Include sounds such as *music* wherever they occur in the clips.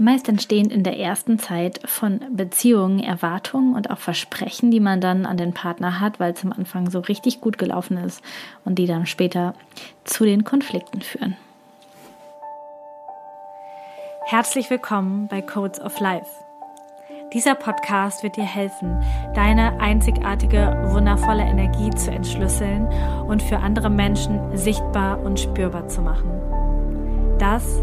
Meist entstehen in der ersten Zeit von Beziehungen Erwartungen und auch Versprechen, die man dann an den Partner hat, weil es am Anfang so richtig gut gelaufen ist und die dann später zu den Konflikten führen. Herzlich willkommen bei Codes of Life. Dieser Podcast wird dir helfen, deine einzigartige, wundervolle Energie zu entschlüsseln und für andere Menschen sichtbar und spürbar zu machen. Das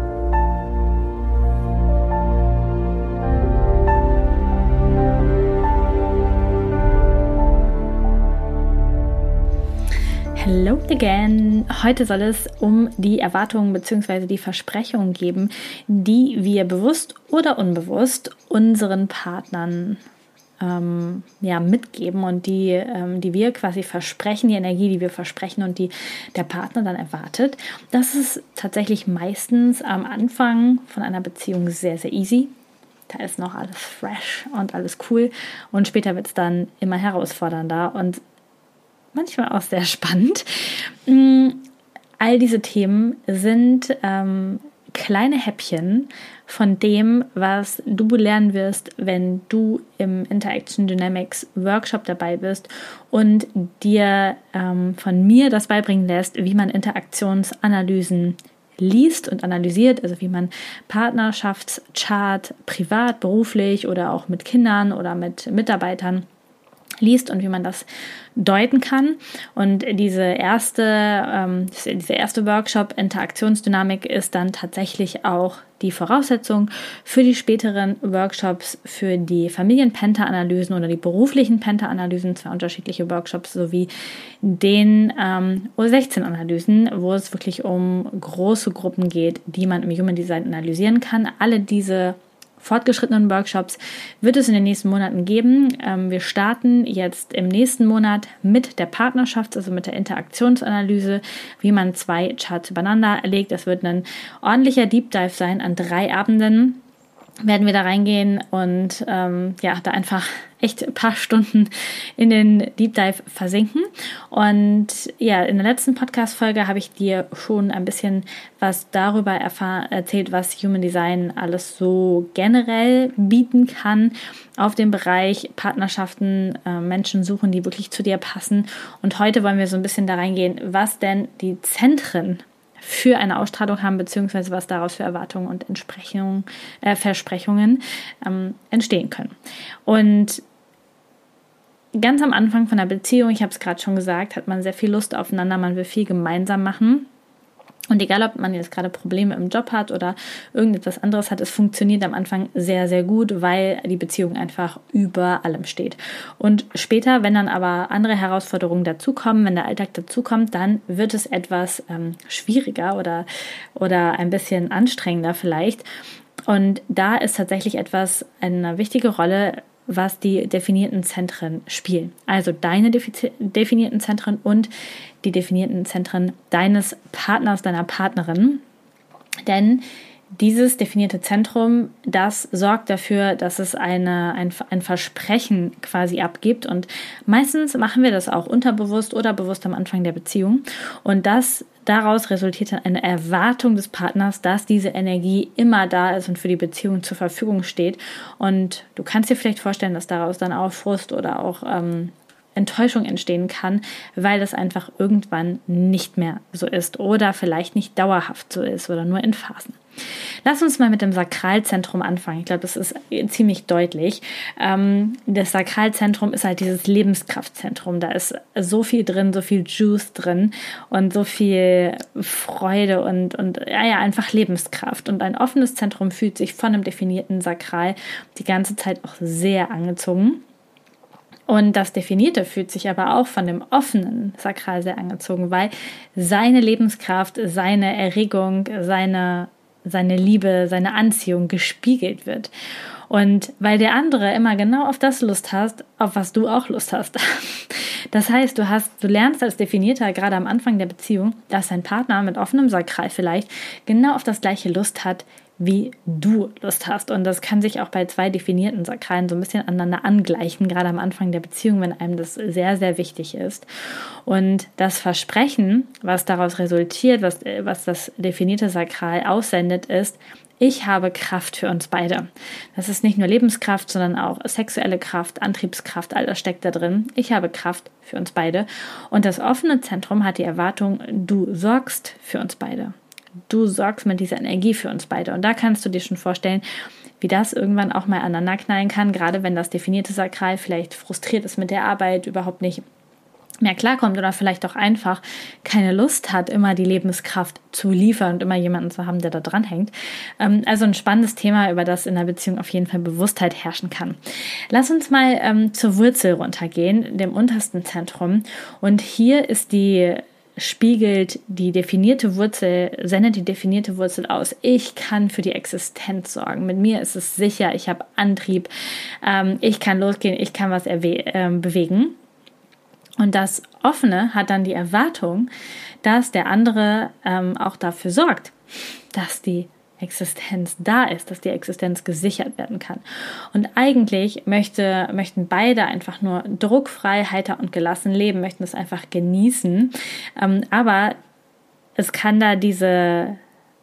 Hello again. Heute soll es um die Erwartungen bzw. die Versprechungen geben, die wir bewusst oder unbewusst unseren Partnern ähm, ja, mitgeben und die, ähm, die wir quasi versprechen, die Energie, die wir versprechen und die der Partner dann erwartet. Das ist tatsächlich meistens am Anfang von einer Beziehung sehr, sehr easy. Da ist noch alles fresh und alles cool. Und später wird es dann immer herausfordernder. Und manchmal auch sehr spannend. Mm, all diese Themen sind ähm, kleine Häppchen von dem, was du lernen wirst, wenn du im Interaction Dynamics Workshop dabei bist und dir ähm, von mir das beibringen lässt, wie man Interaktionsanalysen liest und analysiert, also wie man Partnerschaftschart privat, beruflich oder auch mit Kindern oder mit Mitarbeitern liest und wie man das deuten kann. Und diese erste, ähm, dieser erste Workshop Interaktionsdynamik ist dann tatsächlich auch die Voraussetzung für die späteren Workshops für die Familien-Penta-Analysen oder die beruflichen Penta-Analysen, zwei unterschiedliche Workshops, sowie den ähm, O16-Analysen, wo es wirklich um große Gruppen geht, die man im Human Design analysieren kann. Alle diese fortgeschrittenen Workshops wird es in den nächsten Monaten geben. Ähm, wir starten jetzt im nächsten Monat mit der Partnerschaft, also mit der Interaktionsanalyse, wie man zwei Charts übereinander legt. Das wird ein ordentlicher Deep Dive sein an drei Abenden werden wir da reingehen und ähm, ja, da einfach echt ein paar Stunden in den Deep Dive versinken. Und ja, in der letzten Podcast-Folge habe ich dir schon ein bisschen was darüber erzählt, was Human Design alles so generell bieten kann auf dem Bereich Partnerschaften, äh, Menschen suchen, die wirklich zu dir passen. Und heute wollen wir so ein bisschen da reingehen, was denn die Zentren für eine Ausstrahlung haben, beziehungsweise was daraus für Erwartungen und Entsprechungen, äh, Versprechungen ähm, entstehen können. Und ganz am Anfang von der Beziehung, ich habe es gerade schon gesagt, hat man sehr viel Lust aufeinander, man will viel gemeinsam machen. Und egal, ob man jetzt gerade Probleme im Job hat oder irgendetwas anderes hat, es funktioniert am Anfang sehr, sehr gut, weil die Beziehung einfach über allem steht. Und später, wenn dann aber andere Herausforderungen dazukommen, wenn der Alltag dazukommt, dann wird es etwas ähm, schwieriger oder, oder ein bisschen anstrengender vielleicht. Und da ist tatsächlich etwas eine wichtige Rolle, was die definierten Zentren spielen. Also deine definierten Zentren und die definierten Zentren deines Partners, deiner Partnerin. Denn dieses definierte Zentrum, das sorgt dafür, dass es eine, ein, ein Versprechen quasi abgibt. Und meistens machen wir das auch unterbewusst oder bewusst am Anfang der Beziehung. Und das daraus resultiert dann eine Erwartung des Partners, dass diese Energie immer da ist und für die Beziehung zur Verfügung steht. Und du kannst dir vielleicht vorstellen, dass daraus dann auch Frust oder auch ähm, Enttäuschung entstehen kann, weil das einfach irgendwann nicht mehr so ist oder vielleicht nicht dauerhaft so ist oder nur in Phasen. Lass uns mal mit dem Sakralzentrum anfangen. Ich glaube, das ist ziemlich deutlich. Ähm, das Sakralzentrum ist halt dieses Lebenskraftzentrum. Da ist so viel drin, so viel Juice drin und so viel Freude und, und ja, ja, einfach Lebenskraft. Und ein offenes Zentrum fühlt sich von einem definierten Sakral die ganze Zeit auch sehr angezogen. Und das Definierte fühlt sich aber auch von dem offenen Sakral sehr angezogen, weil seine Lebenskraft, seine Erregung, seine, seine Liebe, seine Anziehung gespiegelt wird. Und weil der andere immer genau auf das Lust hast, auf was du auch Lust hast. *laughs* Das heißt, du hast, du lernst als Definierter gerade am Anfang der Beziehung, dass dein Partner mit offenem Sakral vielleicht genau auf das gleiche Lust hat, wie du Lust hast. Und das kann sich auch bei zwei definierten Sakralen so ein bisschen aneinander angleichen, gerade am Anfang der Beziehung, wenn einem das sehr, sehr wichtig ist. Und das Versprechen, was daraus resultiert, was, was das definierte Sakral aussendet, ist, ich habe Kraft für uns beide. Das ist nicht nur Lebenskraft, sondern auch sexuelle Kraft, Antriebskraft, all das steckt da drin. Ich habe Kraft für uns beide. Und das offene Zentrum hat die Erwartung, du sorgst für uns beide. Du sorgst mit dieser Energie für uns beide. Und da kannst du dir schon vorstellen, wie das irgendwann auch mal aneinander knallen kann, gerade wenn das definierte Sakral vielleicht frustriert ist mit der Arbeit, überhaupt nicht mehr klarkommt oder vielleicht auch einfach keine Lust hat, immer die Lebenskraft zu liefern und immer jemanden zu haben, der da dran hängt. Ähm, also ein spannendes Thema, über das in der Beziehung auf jeden Fall Bewusstheit herrschen kann. Lass uns mal ähm, zur Wurzel runtergehen, dem untersten Zentrum. Und hier ist die spiegelt die definierte Wurzel, sendet die definierte Wurzel aus. Ich kann für die Existenz sorgen. Mit mir ist es sicher, ich habe Antrieb, ähm, ich kann losgehen, ich kann was äh, bewegen. Und das Offene hat dann die Erwartung, dass der andere ähm, auch dafür sorgt, dass die Existenz da ist, dass die Existenz gesichert werden kann. Und eigentlich möchte, möchten beide einfach nur druckfrei, heiter und gelassen leben, möchten es einfach genießen. Ähm, aber es kann da diese,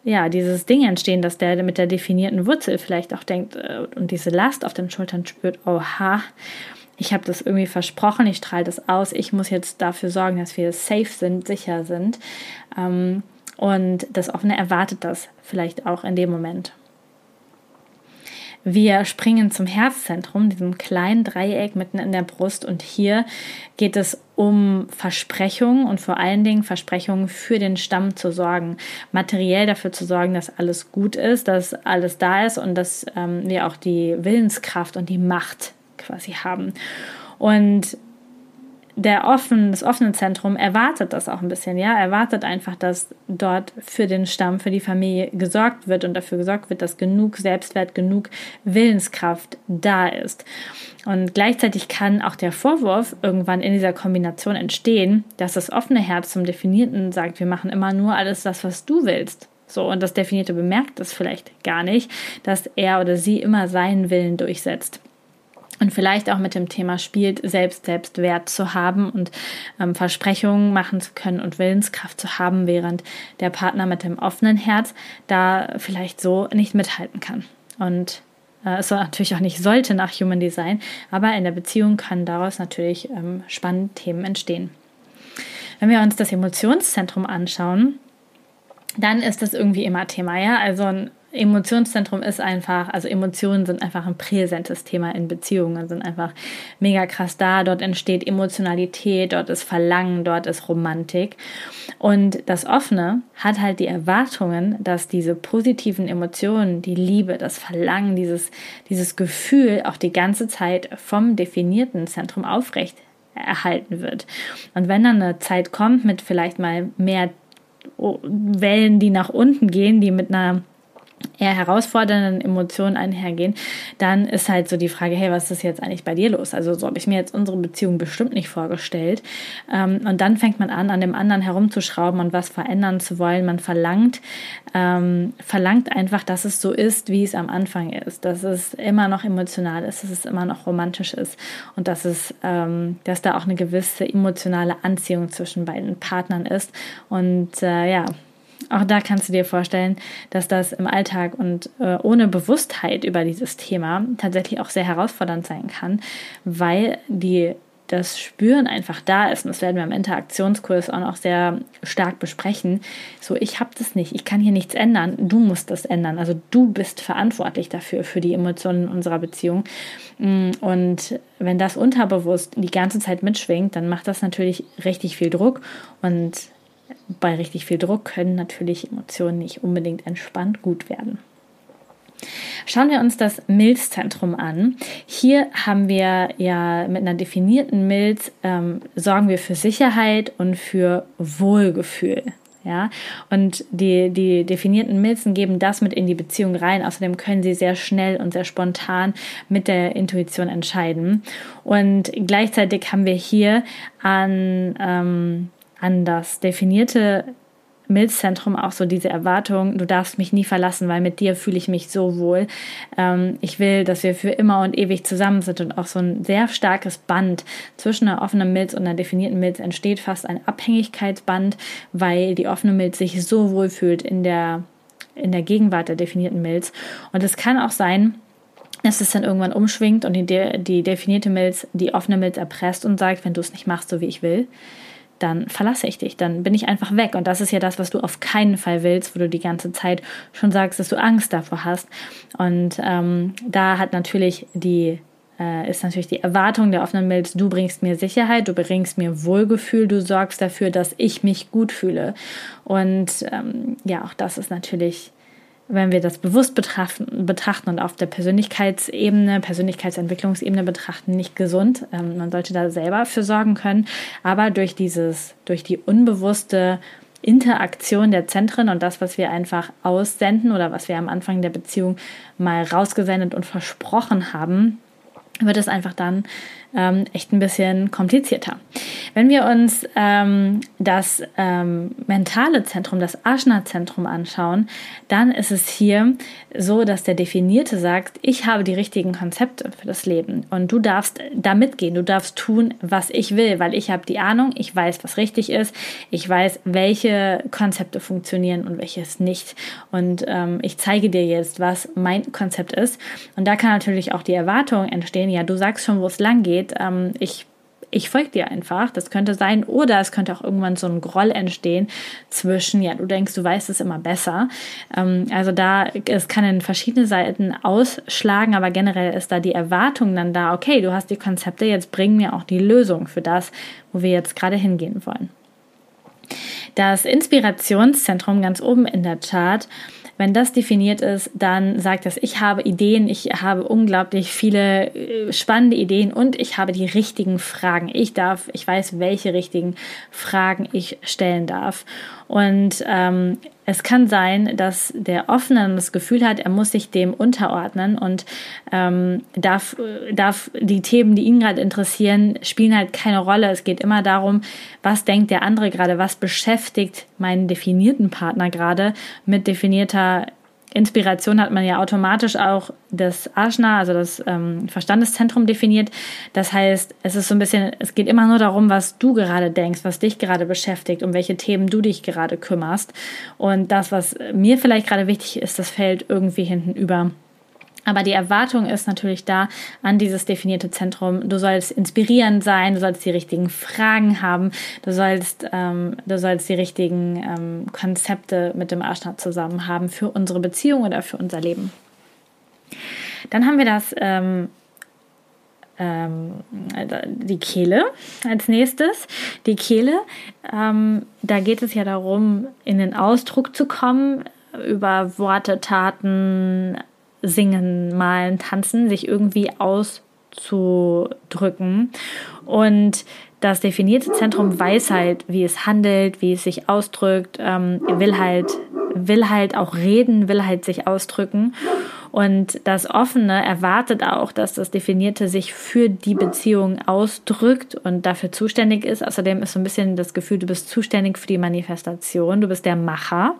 ja, dieses Ding entstehen, dass der mit der definierten Wurzel vielleicht auch denkt äh, und diese Last auf den Schultern spürt, oha, ich habe das irgendwie versprochen, ich strahle das aus, ich muss jetzt dafür sorgen, dass wir safe sind, sicher sind. Ähm, und das Offene erwartet das vielleicht auch in dem Moment. Wir springen zum Herzzentrum, diesem kleinen Dreieck mitten in der Brust. Und hier geht es um Versprechungen und vor allen Dingen Versprechungen für den Stamm zu sorgen. Materiell dafür zu sorgen, dass alles gut ist, dass alles da ist und dass ähm, wir auch die Willenskraft und die Macht quasi haben. Und der offen, das offene Zentrum erwartet das auch ein bisschen, ja, erwartet einfach, dass dort für den Stamm, für die Familie gesorgt wird und dafür gesorgt wird, dass genug Selbstwert, genug Willenskraft da ist. Und gleichzeitig kann auch der Vorwurf irgendwann in dieser Kombination entstehen, dass das offene Herz zum Definierten sagt, wir machen immer nur alles das, was du willst. So, und das Definierte bemerkt das vielleicht gar nicht, dass er oder sie immer seinen Willen durchsetzt und vielleicht auch mit dem Thema spielt, selbst Selbstwert zu haben und ähm, Versprechungen machen zu können und Willenskraft zu haben, während der Partner mit dem offenen Herz da vielleicht so nicht mithalten kann. Und äh, es natürlich auch nicht sollte nach Human Design, aber in der Beziehung können daraus natürlich ähm, spannende Themen entstehen. Wenn wir uns das Emotionszentrum anschauen, dann ist das irgendwie immer Thema, ja. Also ein Emotionszentrum ist einfach, also Emotionen sind einfach ein präsentes Thema in Beziehungen, sind einfach mega krass da. Dort entsteht Emotionalität, dort ist Verlangen, dort ist Romantik. Und das Offene hat halt die Erwartungen, dass diese positiven Emotionen, die Liebe, das Verlangen, dieses, dieses Gefühl auch die ganze Zeit vom definierten Zentrum aufrecht erhalten wird. Und wenn dann eine Zeit kommt mit vielleicht mal mehr Wellen, die nach unten gehen, die mit einer eher herausfordernden Emotionen einhergehen, dann ist halt so die Frage, hey, was ist jetzt eigentlich bei dir los? Also so habe ich mir jetzt unsere Beziehung bestimmt nicht vorgestellt. Ähm, und dann fängt man an, an dem anderen herumzuschrauben und was verändern zu wollen. Man verlangt, ähm, verlangt einfach, dass es so ist, wie es am Anfang ist, dass es immer noch emotional ist, dass es immer noch romantisch ist und dass es, ähm, dass da auch eine gewisse emotionale Anziehung zwischen beiden Partnern ist. Und äh, ja, auch da kannst du dir vorstellen, dass das im Alltag und äh, ohne Bewusstheit über dieses Thema tatsächlich auch sehr herausfordernd sein kann, weil die das Spüren einfach da ist, und das werden wir im Interaktionskurs auch noch sehr stark besprechen. So, ich habe das nicht, ich kann hier nichts ändern, du musst das ändern. Also du bist verantwortlich dafür, für die Emotionen unserer Beziehung. Mm, und wenn das unterbewusst die ganze Zeit mitschwingt, dann macht das natürlich richtig viel Druck und bei richtig viel Druck können natürlich Emotionen nicht unbedingt entspannt gut werden. Schauen wir uns das Milzzentrum an. Hier haben wir ja mit einer definierten Milz, ähm, sorgen wir für Sicherheit und für Wohlgefühl. Ja, und die, die definierten Milzen geben das mit in die Beziehung rein. Außerdem können sie sehr schnell und sehr spontan mit der Intuition entscheiden. Und gleichzeitig haben wir hier an, ähm, an das definierte Milzzentrum auch so diese Erwartung, du darfst mich nie verlassen, weil mit dir fühle ich mich so wohl. Ähm, ich will, dass wir für immer und ewig zusammen sind und auch so ein sehr starkes Band zwischen einer offenen Milz und einer definierten Milz entsteht, fast ein Abhängigkeitsband, weil die offene Milz sich so wohl fühlt in der, in der Gegenwart der definierten Milz. Und es kann auch sein, dass es dann irgendwann umschwingt und die, die definierte Milz die offene Milz erpresst und sagt, wenn du es nicht machst, so wie ich will, dann verlasse ich dich, dann bin ich einfach weg. Und das ist ja das, was du auf keinen Fall willst, wo du die ganze Zeit schon sagst, dass du Angst davor hast. Und ähm, da hat natürlich die äh, ist natürlich die Erwartung der offenen Milz, du bringst mir Sicherheit, du bringst mir Wohlgefühl, du sorgst dafür, dass ich mich gut fühle. Und ähm, ja, auch das ist natürlich wenn wir das bewusst betrachten, und auf der Persönlichkeitsebene, Persönlichkeitsentwicklungsebene betrachten, nicht gesund. Ähm, man sollte da selber für sorgen können. Aber durch dieses, durch die unbewusste Interaktion der Zentren und das, was wir einfach aussenden oder was wir am Anfang der Beziehung mal rausgesendet und versprochen haben, wird es einfach dann ähm, echt ein bisschen komplizierter. Wenn wir uns ähm, das ähm, mentale Zentrum, das Ashna-Zentrum anschauen, dann ist es hier so, dass der Definierte sagt, ich habe die richtigen Konzepte für das Leben und du darfst da mitgehen, du darfst tun, was ich will, weil ich habe die Ahnung, ich weiß, was richtig ist, ich weiß, welche Konzepte funktionieren und welches nicht. Und ähm, ich zeige dir jetzt, was mein Konzept ist. Und da kann natürlich auch die Erwartung entstehen, ja, du sagst schon, wo es lang geht, geht. Ähm, ich ich folge dir einfach. Das könnte sein. Oder es könnte auch irgendwann so ein Groll entstehen zwischen, ja, du denkst, du weißt es immer besser. Ähm, also da, es kann in verschiedene Seiten ausschlagen, aber generell ist da die Erwartung dann da, okay, du hast die Konzepte, jetzt bring mir auch die Lösung für das, wo wir jetzt gerade hingehen wollen. Das Inspirationszentrum ganz oben in der Chart wenn das definiert ist, dann sagt das, ich habe Ideen, ich habe unglaublich viele äh, spannende Ideen und ich habe die richtigen Fragen. Ich darf, ich weiß, welche richtigen Fragen ich stellen darf. Und ähm, es kann sein, dass der Offene das Gefühl hat, er muss sich dem unterordnen und ähm, darf, darf die Themen, die ihn gerade interessieren, spielen halt keine Rolle. Es geht immer darum, was denkt der andere gerade, was beschäftigt meinen definierten Partner gerade mit definierter Inspiration hat man ja automatisch auch das Ashna, also das ähm, Verstandeszentrum definiert. Das heißt, es ist so ein bisschen, es geht immer nur darum, was du gerade denkst, was dich gerade beschäftigt, um welche Themen du dich gerade kümmerst. Und das, was mir vielleicht gerade wichtig ist, das fällt irgendwie hinten über. Aber die Erwartung ist natürlich da an dieses definierte Zentrum. Du sollst inspirierend sein, du sollst die richtigen Fragen haben, du sollst, ähm, du sollst die richtigen ähm, Konzepte mit dem Arschnat zusammen haben für unsere Beziehung oder für unser Leben. Dann haben wir das ähm, ähm die Kehle als nächstes. Die Kehle, ähm, da geht es ja darum, in den Ausdruck zu kommen über Worte, Taten, singen, malen, tanzen, sich irgendwie auszudrücken. Und das definierte Zentrum weiß halt, wie es handelt, wie es sich ausdrückt, ähm, will halt, will halt auch reden, will halt sich ausdrücken. Und das Offene erwartet auch, dass das Definierte sich für die Beziehung ausdrückt und dafür zuständig ist. Außerdem ist so ein bisschen das Gefühl, du bist zuständig für die Manifestation, du bist der Macher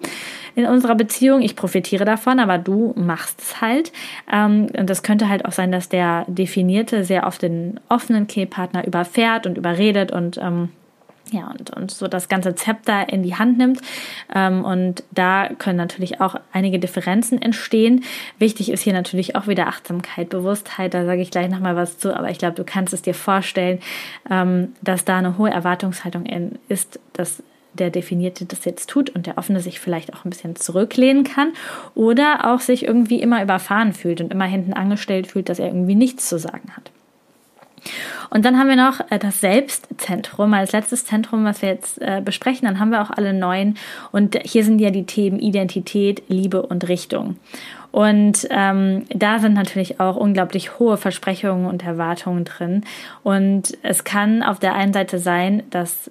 in unserer Beziehung. Ich profitiere davon, aber du machst es halt. Ähm, und das könnte halt auch sein, dass der Definierte sehr oft den offenen Kehlpartner überfährt und überredet und ähm, ja, und, und so das ganze Zepter in die Hand nimmt. Ähm, und da können natürlich auch einige Differenzen entstehen. Wichtig ist hier natürlich auch wieder Achtsamkeit, Bewusstheit. Da sage ich gleich nochmal was zu, aber ich glaube, du kannst es dir vorstellen, ähm, dass da eine hohe Erwartungshaltung in, ist, dass der Definierte das jetzt tut und der Offene sich vielleicht auch ein bisschen zurücklehnen kann oder auch sich irgendwie immer überfahren fühlt und immer hinten angestellt fühlt, dass er irgendwie nichts zu sagen hat. Und dann haben wir noch äh, das Selbstzentrum als letztes Zentrum, was wir jetzt äh, besprechen. Dann haben wir auch alle neuen. Und hier sind ja die Themen Identität, Liebe und Richtung. Und ähm, da sind natürlich auch unglaublich hohe Versprechungen und Erwartungen drin. Und es kann auf der einen Seite sein, dass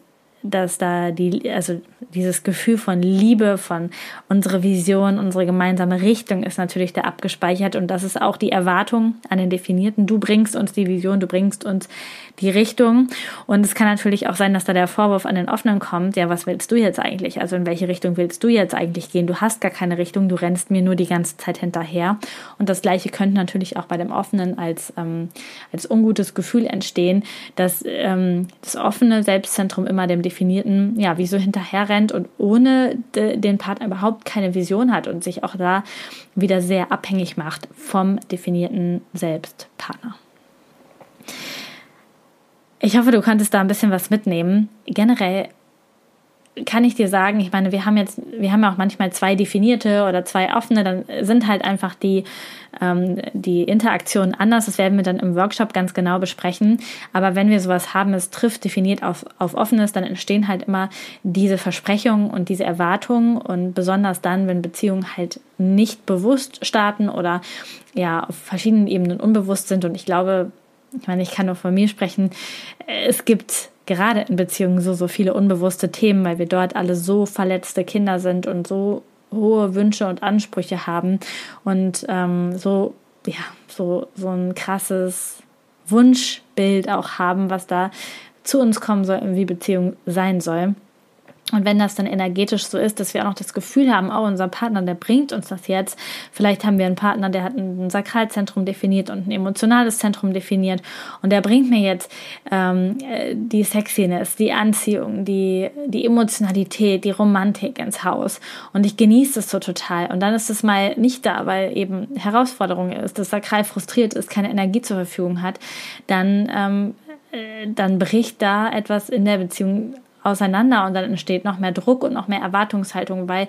dass da die, also dieses Gefühl von Liebe, von unsere Vision, unsere gemeinsame Richtung ist natürlich da abgespeichert und das ist auch die Erwartung an den Definierten. Du bringst uns die Vision, du bringst uns die Richtung und es kann natürlich auch sein, dass da der Vorwurf an den Offenen kommt, ja, was willst du jetzt eigentlich? Also in welche Richtung willst du jetzt eigentlich gehen? Du hast gar keine Richtung, du rennst mir nur die ganze Zeit hinterher und das Gleiche könnte natürlich auch bei dem Offenen als, ähm, als ungutes Gefühl entstehen, dass ähm, das offene Selbstzentrum immer dem Definierten, ja, wie so hinterher rennt und ohne de, den Partner überhaupt keine Vision hat und sich auch da wieder sehr abhängig macht vom definierten Selbstpartner. Ich hoffe, du konntest da ein bisschen was mitnehmen. Generell kann ich dir sagen, ich meine, wir haben jetzt, wir haben ja auch manchmal zwei definierte oder zwei offene, dann sind halt einfach die, ähm, die Interaktionen anders. Das werden wir dann im Workshop ganz genau besprechen. Aber wenn wir sowas haben, es trifft definiert auf, auf offenes, dann entstehen halt immer diese Versprechungen und diese Erwartungen und besonders dann, wenn Beziehungen halt nicht bewusst starten oder ja auf verschiedenen Ebenen unbewusst sind. Und ich glaube, ich meine, ich kann nur von mir sprechen. Es gibt gerade in Beziehungen so, so viele unbewusste Themen, weil wir dort alle so verletzte Kinder sind und so hohe Wünsche und Ansprüche haben und ähm, so, ja, so, so ein krasses Wunschbild auch haben, was da zu uns kommen soll, wie Beziehung sein soll. Und wenn das dann energetisch so ist, dass wir auch noch das Gefühl haben, oh, unser Partner, der bringt uns das jetzt. Vielleicht haben wir einen Partner, der hat ein Sakralzentrum definiert und ein emotionales Zentrum definiert. Und der bringt mir jetzt ähm, die Sexiness, die Anziehung, die, die Emotionalität, die Romantik ins Haus. Und ich genieße es so total. Und dann ist es mal nicht da, weil eben Herausforderung ist, das Sakral frustriert ist, keine Energie zur Verfügung hat. Dann ähm, äh, dann bricht da etwas in der Beziehung auseinander und dann entsteht noch mehr Druck und noch mehr Erwartungshaltung, weil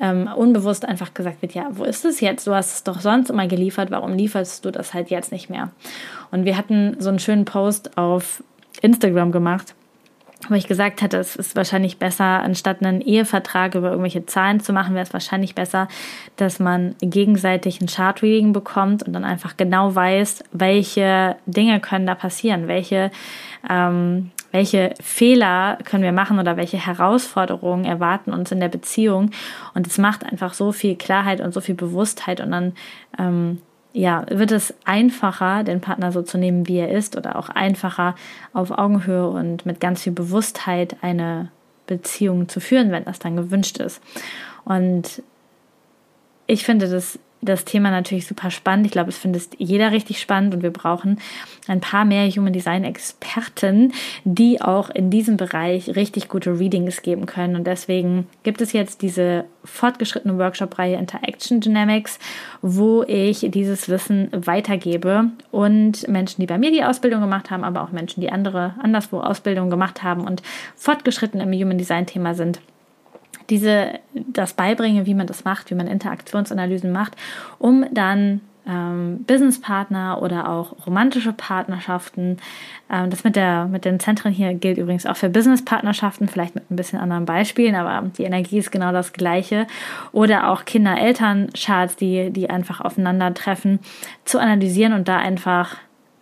ähm, unbewusst einfach gesagt wird, ja, wo ist es jetzt? Du hast es doch sonst immer geliefert, warum lieferst du das halt jetzt nicht mehr? Und wir hatten so einen schönen Post auf Instagram gemacht, wo ich gesagt hatte, es ist wahrscheinlich besser, anstatt einen Ehevertrag über irgendwelche Zahlen zu machen, wäre es wahrscheinlich besser, dass man gegenseitig ein Chart-Reading bekommt und dann einfach genau weiß, welche Dinge können da passieren, welche ähm, welche Fehler können wir machen oder welche Herausforderungen erwarten uns in der Beziehung. Und es macht einfach so viel Klarheit und so viel Bewusstheit und dann ähm, ja, wird es einfacher, den Partner so zu nehmen, wie er ist, oder auch einfacher auf Augenhöhe und mit ganz viel Bewusstheit eine Beziehung zu führen, wenn das dann gewünscht ist. Und ich finde das das Thema natürlich super spannend. Ich glaube, es findet jeder richtig spannend und wir brauchen ein paar mehr Human Design Experten, die auch in diesem Bereich richtig gute Readings geben können. Und deswegen gibt es jetzt diese fortgeschrittene Workshop-Reihe Interaction Dynamics, wo ich dieses Wissen weitergebe und Menschen, die bei mir die Ausbildung gemacht haben, aber auch Menschen, die andere anderswo Ausbildung gemacht haben und fortgeschritten im Human Design Thema sind diese, das beibringe, wie man das macht, wie man Interaktionsanalysen macht, um dann ähm, Businesspartner oder auch romantische Partnerschaften. Ähm, das mit, der, mit den Zentren hier gilt übrigens auch für Businesspartnerschaften, vielleicht mit ein bisschen anderen Beispielen, aber die Energie ist genau das gleiche. Oder auch Kinder-Eltern-Charts, die, die einfach aufeinandertreffen, zu analysieren und da einfach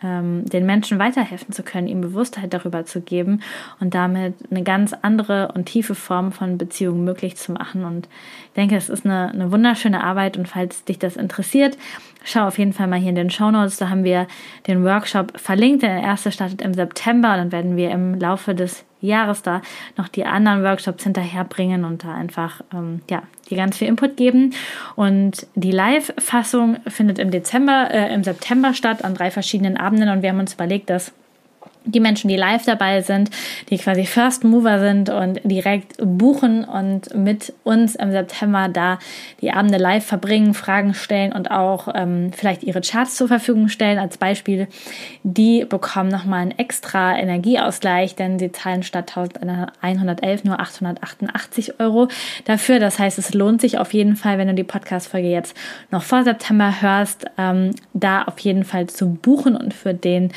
ähm, den Menschen weiterhelfen zu können, ihm Bewusstheit darüber zu geben und damit eine ganz andere und tiefe Form von Beziehung möglich zu machen. Und ich denke, es ist eine, eine wunderschöne Arbeit und falls dich das interessiert, schau auf jeden Fall mal hier in den Show Notes. Da haben wir den Workshop verlinkt. Der erste startet im September und dann werden wir im Laufe des Jahres da noch die anderen Workshops hinterherbringen und da einfach ähm, ja die ganz viel Input geben. Und die Live-Fassung findet im Dezember, äh, im September statt an drei verschiedenen Abenden und wir haben uns überlegt, dass die Menschen, die live dabei sind, die quasi First Mover sind und direkt buchen und mit uns im September da die Abende live verbringen, Fragen stellen und auch ähm, vielleicht ihre Charts zur Verfügung stellen. Als Beispiel, die bekommen nochmal einen extra Energieausgleich, denn sie zahlen statt 1111 nur 888 Euro dafür. Das heißt, es lohnt sich auf jeden Fall, wenn du die Podcast-Folge jetzt noch vor September hörst, ähm, da auf jeden Fall zu buchen und für den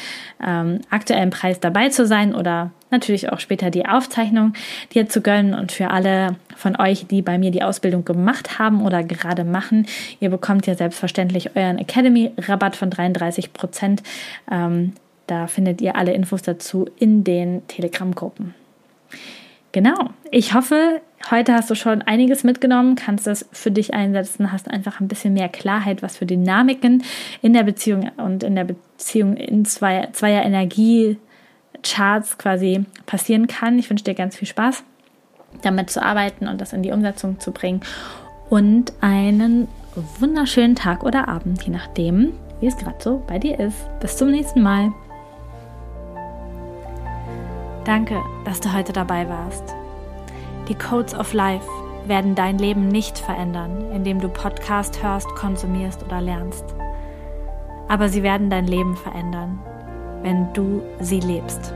ähm, aktuellen Preis dabei zu sein oder natürlich auch später die Aufzeichnung dir zu gönnen und für alle von euch, die bei mir die Ausbildung gemacht haben oder gerade machen, ihr bekommt ja selbstverständlich euren Academy-Rabatt von 33 Prozent. Ähm, da findet ihr alle Infos dazu in den Telegram-Gruppen. genau, ich hoffe, heute hast du schon einiges mitgenommen, kannst das für dich einsetzen, hast einfach ein bisschen mehr Klarheit, was für Dynamiken in der Beziehung und in der Beziehung in zwei, zweier Energiecharts quasi passieren kann. Ich wünsche dir ganz viel Spaß, damit zu arbeiten und das in die Umsetzung zu bringen und einen wunderschönen Tag oder Abend, je nachdem, wie es gerade so bei dir ist. Bis zum nächsten Mal. Danke, dass du heute dabei warst. Die Codes of Life werden dein Leben nicht verändern, indem du Podcast hörst, konsumierst oder lernst. Aber sie werden dein Leben verändern, wenn du sie lebst.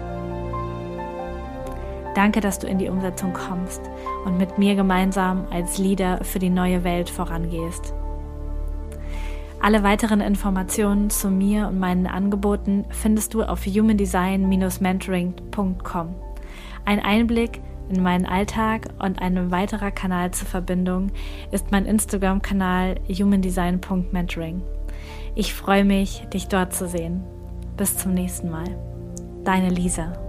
Danke, dass du in die Umsetzung kommst und mit mir gemeinsam als Leader für die neue Welt vorangehst. Alle weiteren Informationen zu mir und meinen Angeboten findest du auf humandesign-mentoring.com. Ein Einblick in meinen Alltag und ein weiterer Kanal zur Verbindung ist mein Instagram-Kanal humandesign.mentoring. Ich freue mich, dich dort zu sehen. Bis zum nächsten Mal. Deine Lisa.